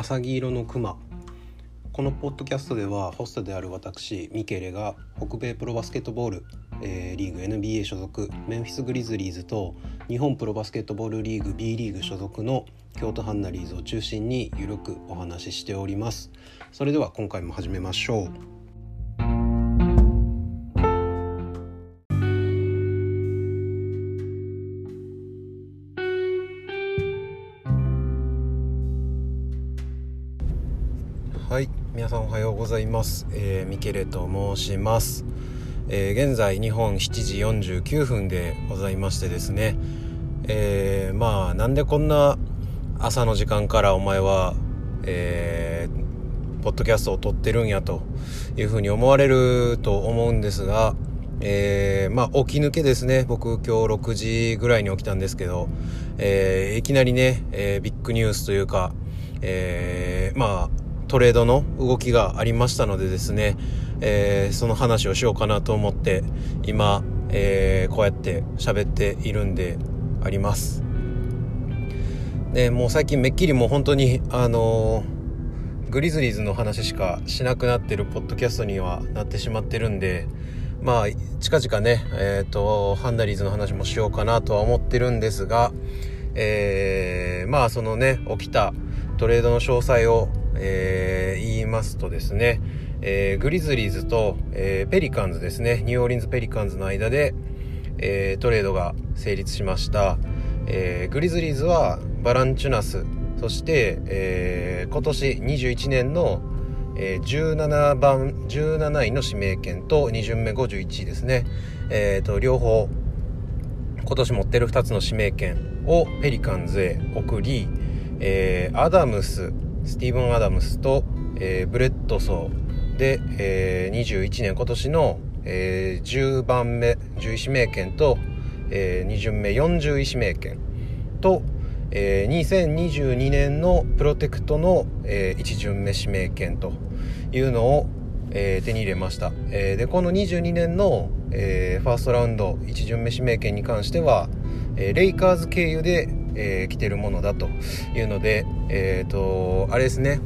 浅黄色のクマこのポッドキャストではホストである私ミケレが北米プロバスケットボール、えー、リーグ NBA 所属メンフィス・グリズリーズと日本プロバスケットボールリーグ B リーグ所属の京都ハンナリーズを中心にゆるくお話ししております。それでは今回も始めましょう。皆さんおはようございます、えー、ミケレと申します、えー、現在日本7時49分でございましてですね、えー、まあなんでこんな朝の時間からお前は、えー、ポッドキャストを撮ってるんやというふうに思われると思うんですが、えー、まあ起き抜けですね。僕今日6時ぐらいに起きたんですけど、えー、いきなりね、えー、ビッグニュースというか、えー、まあトレードの動きがありましたのでですね、えー、その話をしようかなと思って今、えー、こうやって喋っているんであります。でもう最近めっきりもう本当にあのー、グリズリーズの話しかしなくなってるポッドキャストにはなってしまってるんでまあ近々ねえっ、ー、とハンダリーズの話もしようかなとは思ってるんですがえー、まあそのね起きたトレードの詳細をえー、言いますとですね、えー、グリズリーズと、えー、ペリカンズですねニューオーリンズ・ペリカンズの間で、えトレードが成立しました、えグリズリーズはバランチュナスそして、え今年21年の、え17番17位の指名権と2巡目51位ですね、えーと、両方今年持ってる2つの指名権をペリカンズへ送り、えー、アダムススティーブン・アダムスと、えー、ブレッドソーで、えー、21年今年の、えー、10番目11指名権と、えー、2巡目40位指名権と、えー、2022年のプロテクトの、えー、1巡目指名権というのを、えー、手に入れました、えー、でこの22年の、えー、ファーストラウンド1巡目指名権に関しては、えー、レイカーズ経由でえー、来てるものだというので、えっ、ー、と、あれですね、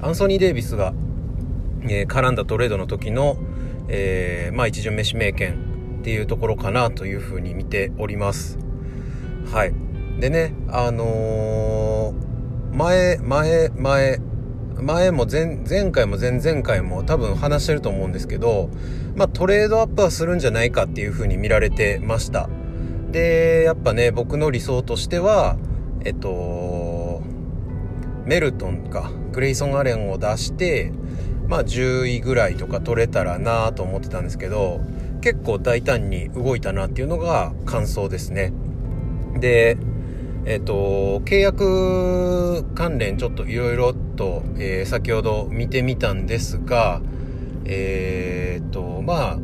アンソニー・デイビスが、えー、絡んだトレードの時の、えー、まあ、一巡目指名権っていうところかなというふうに見ております。はい。でね、あのー、前、前、前、前も前、前回も前々回も多分話してると思うんですけど、まあ、トレードアップはするんじゃないかっていうふうに見られてました。で、やっぱね、僕の理想としては、えっと、メルトンか、グレイソン・アレンを出して、まあ10位ぐらいとか取れたらなと思ってたんですけど、結構大胆に動いたなっていうのが感想ですね。で、えっと、契約関連ちょっといろいろと、えー、先ほど見てみたんですが、えー、っと、まあ、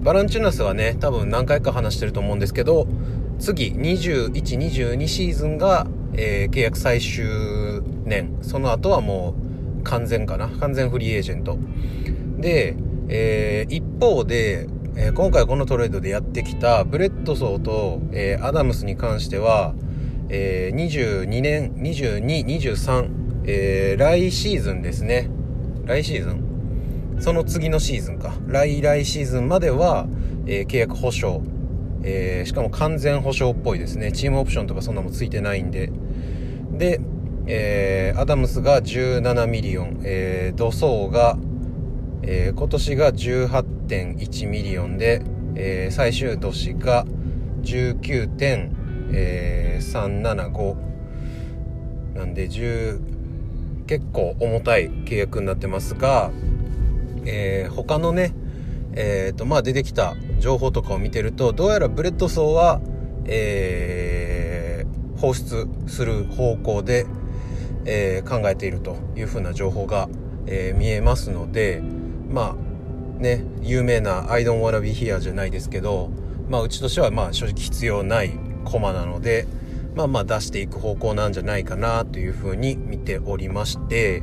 バランチュナスはね、多分何回か話してると思うんですけど、次、21、22シーズンが、えー、契約最終年。その後はもう完全かな。完全フリーエージェント。で、えー、一方で、えー、今回このトレードでやってきたブレッドソーと、えー、アダムスに関しては、えー、22年、22、23、えー、来シーズンですね。来シーズンその次のシーズンか。来来シーズンまでは、えー、契約保証。えー、しかも完全保証っぽいですね。チームオプションとかそんなもついてないんで。で、えー、アダムスが17ミリオン、えー、ドソーが、えー、今年が18.1ミリオンで、えー、最終年が19.375なんで10結構重たい契約になってますが、えー、他のね、えーとまあ、出てきた情報とかを見てるとどうやらブレッドソーは、えー、放出する方向で、えー、考えているというふうな情報が、えー、見えますのでまあね有名な「I don't wanna be here」じゃないですけど、まあ、うちとしてはまあ正直必要ないコマなのでまあまあ出していく方向なんじゃないかなというふうに見ておりまして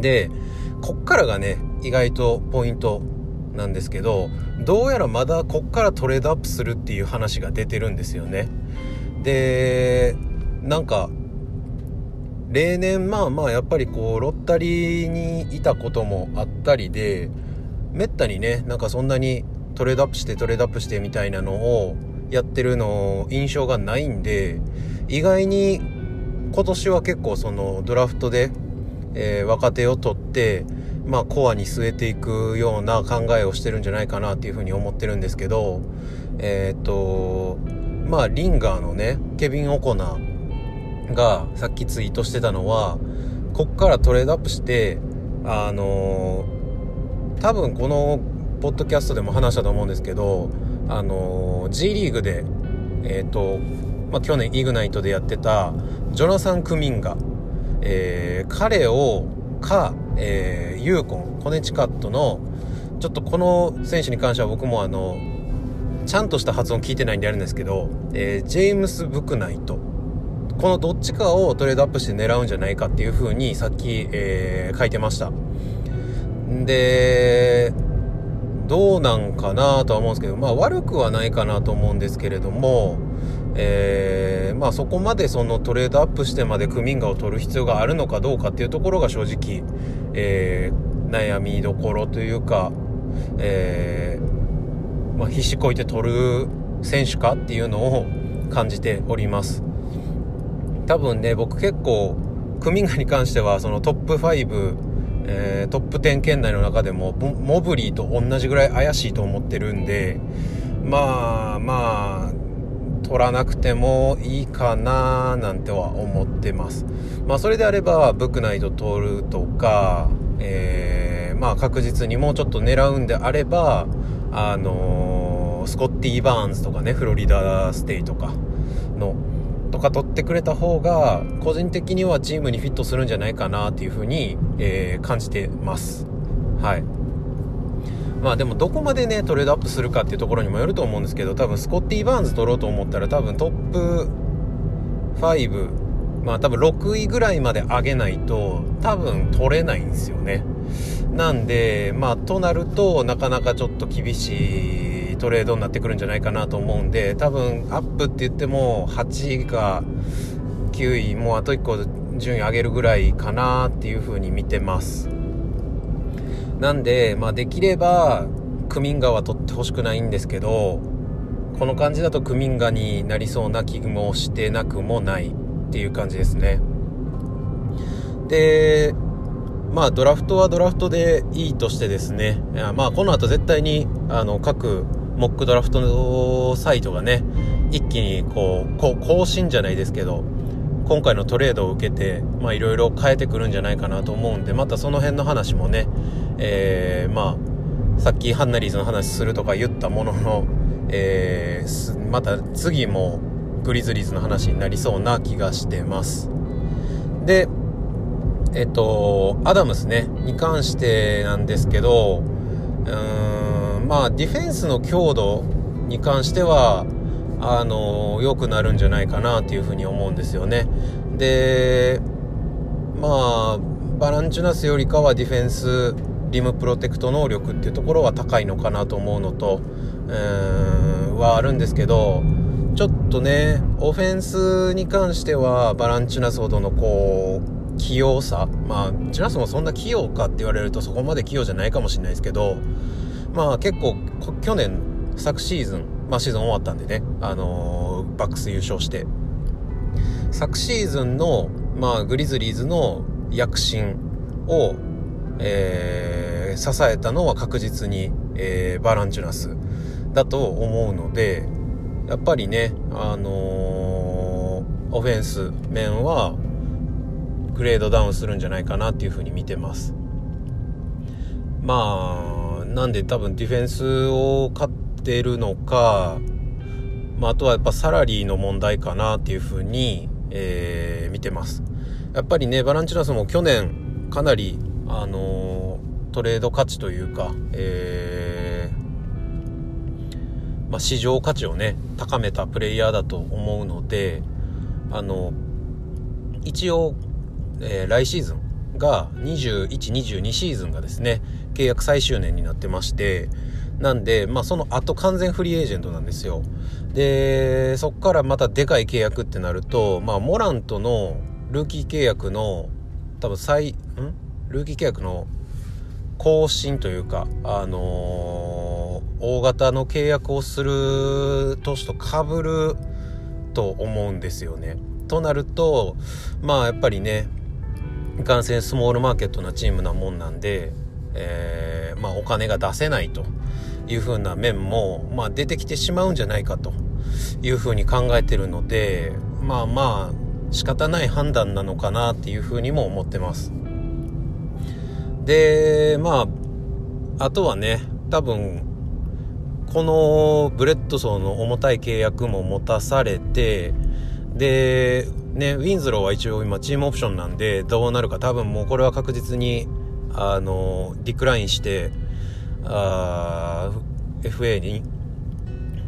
でこっからがね意外とポイントなんですけどどうやらまだこっからトレードアップするっていう話が出てるんですよね。でなんか例年まあまあやっぱりこうロッタリーにいたこともあったりでめったにねなんかそんなにトレードアップしてトレードアップしてみたいなのをやってるの印象がないんで意外に今年は結構そのドラフトで、えー、若手を取ってまあコアに据えていくような考えをしてるんじゃないかなっていうふうに思ってるんですけどえっ、とまあリンガーのねケビン・オコナがさっきツイートしてたのはこっからトレードアップしてあの、多分このポッドキャストでも話したと思うんですけどあのー、G リーグでえっ、ー、と、まあ、去年イグナイトでやってたジョナサン・クミンガ、えー、彼をか、えー、ユーコンコネチカットのちょっとこの選手に関しては僕もあのちゃんとした発音聞いてないんであるんですけど、えー、ジェームス・ブクナイトこのどっちかをトレードアップして狙うんじゃないかっていう風にさっき、えー、書いてました。で、どうなんかなとは思うんですけど、まあ悪くはないかなと思うんですけれども、えー、まあそこまでそのトレードアップしてまでクミンガを取る必要があるのかどうかっていうところが正直、えー、悩みどころというか、えー、まあ、必死こいて取る選手かっていうのを感じております。多分ね僕結構クミンガに関してはそのトップ5、えー、トップ10圏内の中でもモブリーと同じぐらい怪しいと思ってるんでまあまあ取らなくてもいいかななんては思ってます。まあそれであればブックナイト取るとか、えー、まあ確実にもうちょっと狙うんであればあのー、スコッティ・バーンズとかねフロリダステイとかのとか取ってくれた方が個人的にはチームにフィットするんじゃないかなっていうふうに、えー、感じてます。はい。まあでもどこまでねトレードアップするかっていうところにもよると思うんですけど多分スコッティ・バーンズ取ろうと思ったら多分トップ5まあ多分6位ぐらいまで上げないと多分取れないんですよね。なんでまあとなるとなかなかちょっと厳しいトレードになってくるんじゃないかなと思うんで多分アップって言っても8位か9位もうあと1個順位上げるぐらいかなっていう風に見てます。なんで、まあ、できればクミンガは取ってほしくないんですけどこの感じだとクミンガになりそうな気もしてなくもないっていう感じですね。でまあドラフトはドラフトでいいとしてですねまあこの後絶対にあの各モックドラフトのサイトがね、一気にこう、こう更新じゃないですけど、今回のトレードを受けて、いろいろ変えてくるんじゃないかなと思うんで、またその辺の話もね、えー、まあ、さっきハンナリーズの話するとか言ったものの、えー、また次もグリズリーズの話になりそうな気がしてます。で、えっと、アダムスね、に関してなんですけど、うーんまあ、ディフェンスの強度に関しては、あの、良くなるんじゃないかなっていうふうに思うんですよね。で、まあ、バランチュナスよりかはディフェンス、リムプロテクト能力っていうところは高いのかなと思うのと、うん、はあるんですけど、ちょっとね、オフェンスに関しては、バランチュナスほどのこう、器用さ。まあ、チュナスもそんな器用かって言われるとそこまで器用じゃないかもしれないですけど、まあ結構、去年、昨シーズン、まあシーズン終わったんでね、あのー、バックス優勝して、昨シーズンの、まあグリズリーズの躍進を、えー、支えたのは確実に、えー、バランチュナスだと思うので、やっぱりね、あのー、オフェンス面は、グレードダウンするんじゃないかなっていうふうに見てます。まあ、なんで多分ディフェンスを勝っててるのか、まあ、あとはやっぱサラリーの問題かなっていうふうに、えー、見てます。やっぱりね、バランチュナスも去年かなり、あのー、トレード価値というか、えー、まあ、市場価値をね、高めたプレイヤーだと思うので、あの、一応、えー、来シーズン、が21、22シーズンがですね、契約最終年になってまして、なんで、まあその後完全フリーエージェントなんですよ。で、そっからまたでかい契約ってなると、まあモラントの、ルーキー契約の多分最ん？ルーキー契約の更新というかあのー、大型の契約をする年とかぶると思うんですよね。となるとまあやっぱりねいかんせんスモールマーケットなチームなもんなんで、えー、まあ、お金が出せないという風な面も、まあ、出てきてしまうんじゃないかという風に考えてるのでまあまあ仕方ない判断なのかなっていう風にも思ってます。でまああとはね多分このブレッドソーの重たい契約も持たされてでねウィンズローは一応今チームオプションなんでどうなるか多分もうこれは確実にあのディクラインしてあ FA に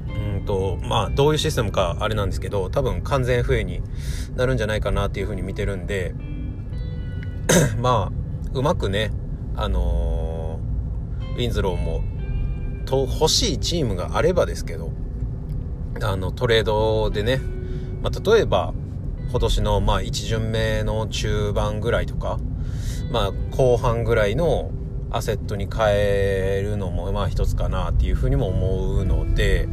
うんとまあどういうシステムかあれなんですけど多分完全 FA になるんじゃないかなっていうふうに見てるんで まあうまくねあのー、ウィンズローもと欲しいチームがあればですけどあのトレードでね、まあ、例えば今年のまあ1巡目の中盤ぐらいとか、まあ、後半ぐらいのアセットに変えるのもまあ一つかなっていうふうにも思うので、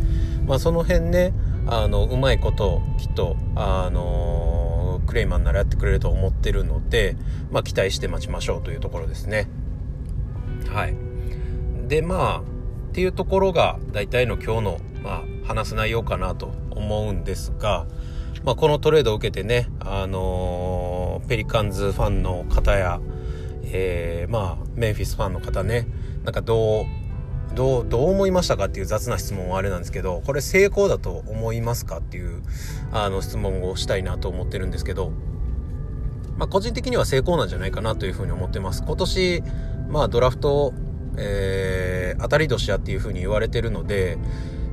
まあ、その辺ねあのうまいこときっとあのクレイマンならやってくれると思ってるので、まあ、期待して待ちましょうというところですね。はい。で、まあ、っていうところが大体の今日の、まあ、話す内容かなと思うんですが、まあ、このトレードを受けてね、あのー、ペリカンズファンの方や、えー、まあ、メンフィスファンの方ね、なんかどう、どう、どう思いましたかっていう雑な質問はあれなんですけど、これ成功だと思いますかっていう、あの、質問をしたいなと思ってるんですけど、まあ、個人的には成功なんじゃないかなというふうに思ってます。今年、まあドラフト、えー、当たり年やっていう風に言われてるので、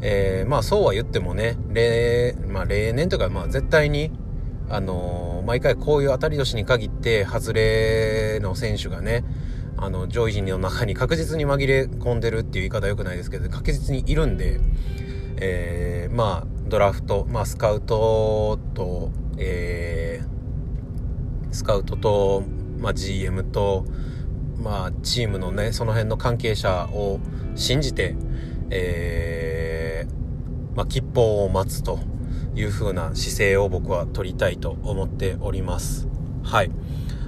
えー、まあそうは言ってもね、例、まあ例年というかまあ絶対に、あの、毎回こういう当たり年に限って外れの選手がね、あの、上位陣の中に確実に紛れ込んでるっていう言い方は良くないですけど、確実にいるんで、えー、まあ、ドラフト、まあ、スカウトと、えー、スカウトと、まあ、GM と、まあ、チームのね、その辺の関係者を信じて、えー、まあ、吉報を待つと。いう風な姿勢を僕は取りたいと思っております。はい。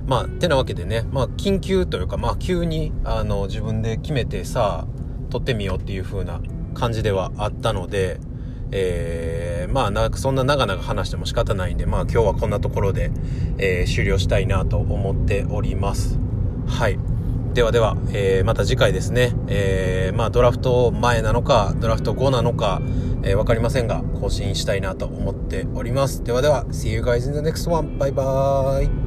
まあ、てなわけでね、まあ、緊急というか、まあ、急に、あの、自分で決めて、さあ、取ってみようっていう風な感じではあったので、えー、まあ、そんな長々話しても仕方ないんで、まあ今日はこんなところで、えー、終了したいなと思っております。はい。ではでは、えー、また次回ですね、えー、まあドラフト前なのか、ドラフト後なのか、えー、わかりませんが、更新したいなと思っております。ではでは、See you guys in the next one. バイバーイ。